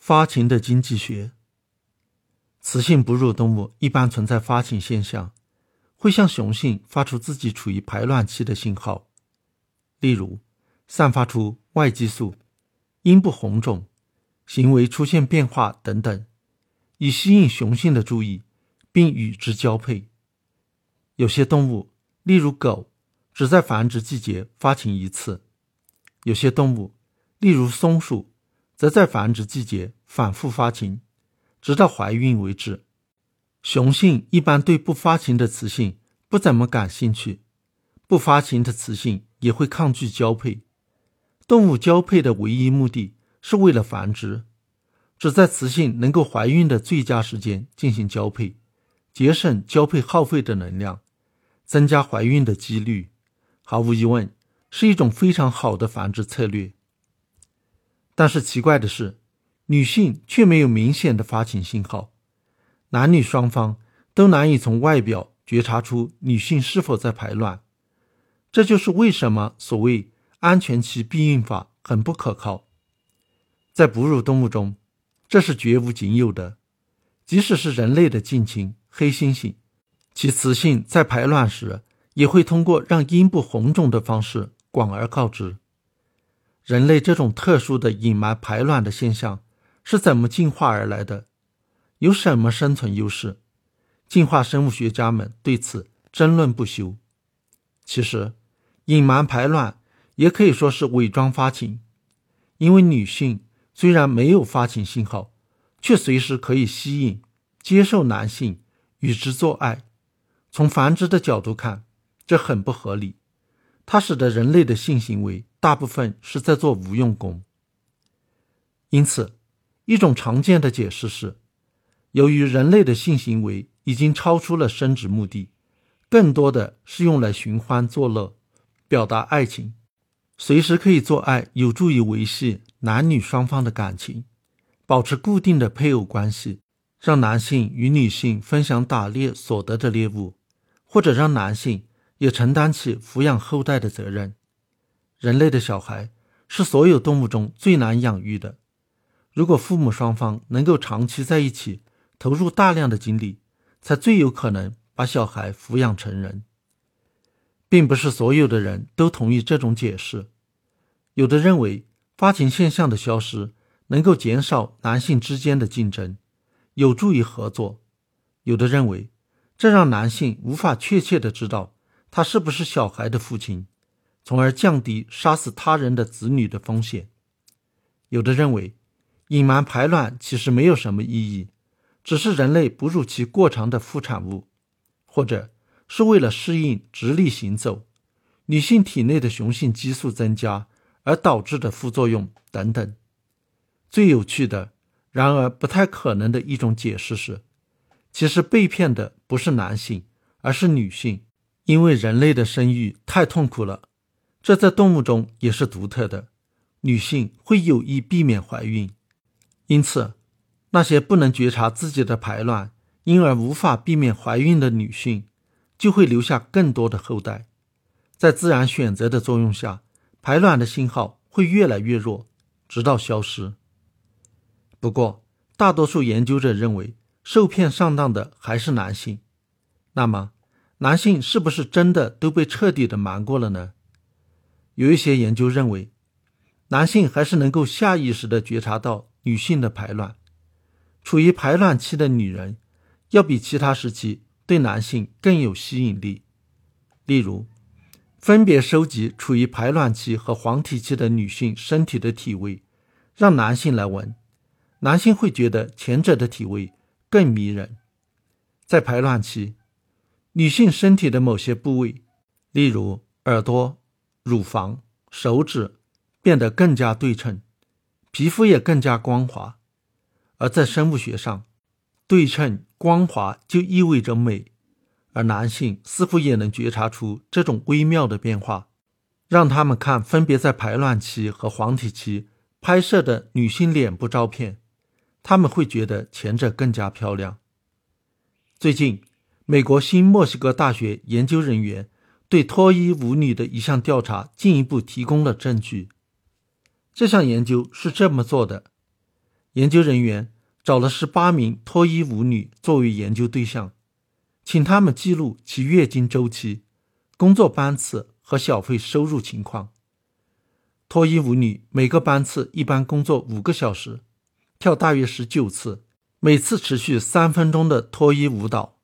发情的经济学。雌性哺乳动物一般存在发情现象，会向雄性发出自己处于排卵期的信号，例如散发出外激素、阴部红肿、行为出现变化等等，以吸引雄性的注意，并与之交配。有些动物，例如狗，只在繁殖季节发情一次；有些动物，例如松鼠，则在繁殖季节反复发情。直到怀孕为止，雄性一般对不发情的雌性不怎么感兴趣，不发情的雌性也会抗拒交配。动物交配的唯一目的是为了繁殖，只在雌性能够怀孕的最佳时间进行交配，节省交配耗费的能量，增加怀孕的几率。毫无疑问，是一种非常好的繁殖策略。但是奇怪的是。女性却没有明显的发情信号，男女双方都难以从外表觉察出女性是否在排卵。这就是为什么所谓安全期避孕法很不可靠。在哺乳动物中，这是绝无仅有的。即使是人类的近亲黑猩猩，其雌性在排卵时也会通过让阴部红肿的方式广而告之。人类这种特殊的隐瞒排卵的现象。是怎么进化而来的？有什么生存优势？进化生物学家们对此争论不休。其实，隐瞒排卵也可以说是伪装发情，因为女性虽然没有发情信号，却随时可以吸引、接受男性与之做爱。从繁殖的角度看，这很不合理。它使得人类的性行为大部分是在做无用功。因此。一种常见的解释是，由于人类的性行为已经超出了生殖目的，更多的是用来寻欢作乐、表达爱情，随时可以做爱，有助于维系男女双方的感情，保持固定的配偶关系，让男性与女性分享打猎所得的猎物，或者让男性也承担起抚养后代的责任。人类的小孩是所有动物中最难养育的。如果父母双方能够长期在一起，投入大量的精力，才最有可能把小孩抚养成人。并不是所有的人都同意这种解释，有的认为发情现象的消失能够减少男性之间的竞争，有助于合作；有的认为这让男性无法确切的知道他是不是小孩的父亲，从而降低杀死他人的子女的风险；有的认为。隐瞒排卵其实没有什么意义，只是人类哺乳期过长的副产物，或者是为了适应直立行走，女性体内的雄性激素增加而导致的副作用等等。最有趣的，然而不太可能的一种解释是，其实被骗的不是男性，而是女性，因为人类的生育太痛苦了，这在动物中也是独特的，女性会有意避免怀孕。因此，那些不能觉察自己的排卵，因而无法避免怀孕的女性，就会留下更多的后代。在自然选择的作用下，排卵的信号会越来越弱，直到消失。不过，大多数研究者认为，受骗上当的还是男性。那么，男性是不是真的都被彻底的瞒过了呢？有一些研究认为，男性还是能够下意识的觉察到。女性的排卵，处于排卵期的女人，要比其他时期对男性更有吸引力。例如，分别收集处于排卵期和黄体期的女性身体的体味，让男性来闻，男性会觉得前者的体味更迷人。在排卵期，女性身体的某些部位，例如耳朵、乳房、手指，变得更加对称。皮肤也更加光滑，而在生物学上，对称光滑就意味着美，而男性似乎也能觉察出这种微妙的变化。让他们看分别在排卵期和黄体期拍摄的女性脸部照片，他们会觉得前者更加漂亮。最近，美国新墨西哥大学研究人员对脱衣舞女的一项调查进一步提供了证据。这项研究是这么做的：研究人员找了十八名脱衣舞女作为研究对象，请他们记录其月经周期、工作班次和小费收入情况。脱衣舞女每个班次一般工作五个小时，跳大约十九次，每次持续三分钟的脱衣舞蹈，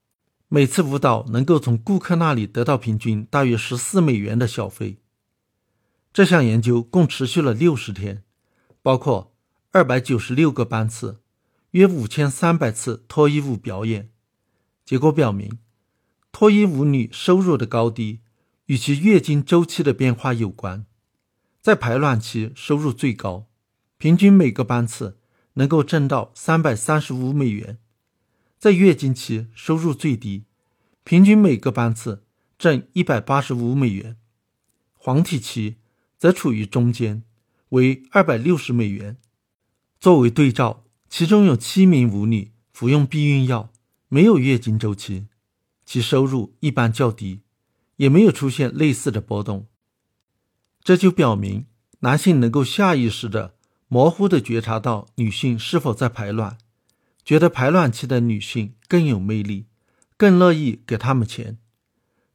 每次舞蹈能够从顾客那里得到平均大约十四美元的小费。这项研究共持续了六十天，包括二百九十六个班次，约五千三百次脱衣舞表演。结果表明，脱衣舞女收入的高低与其月经周期的变化有关。在排卵期收入最高，平均每个班次能够挣到三百三十五美元；在月经期收入最低，平均每个班次挣一百八十五美元。黄体期则处于中间，为二百六十美元。作为对照，其中有七名舞女服用避孕药，没有月经周期，其收入一般较低，也没有出现类似的波动。这就表明，男性能够下意识的、模糊的觉察到女性是否在排卵，觉得排卵期的女性更有魅力，更乐意给他们钱。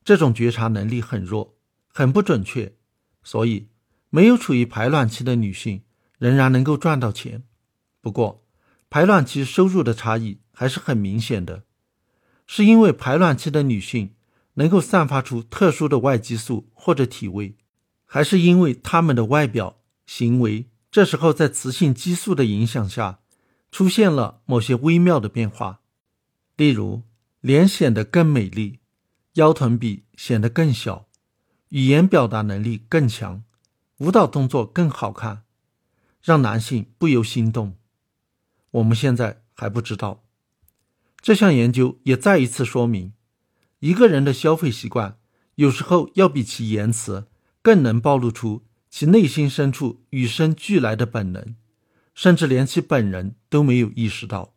这种觉察能力很弱，很不准确，所以没有处于排卵期的女性仍然能够赚到钱。不过，排卵期收入的差异还是很明显的，是因为排卵期的女性能够散发出特殊的外激素或者体味。还是因为她们的外表、行为，这时候在雌性激素的影响下，出现了某些微妙的变化，例如脸显得更美丽，腰臀比显得更小，语言表达能力更强，舞蹈动作更好看，让男性不由心动。我们现在还不知道。这项研究也再一次说明，一个人的消费习惯有时候要比其言辞。更能暴露出其内心深处与生俱来的本能，甚至连其本人都没有意识到。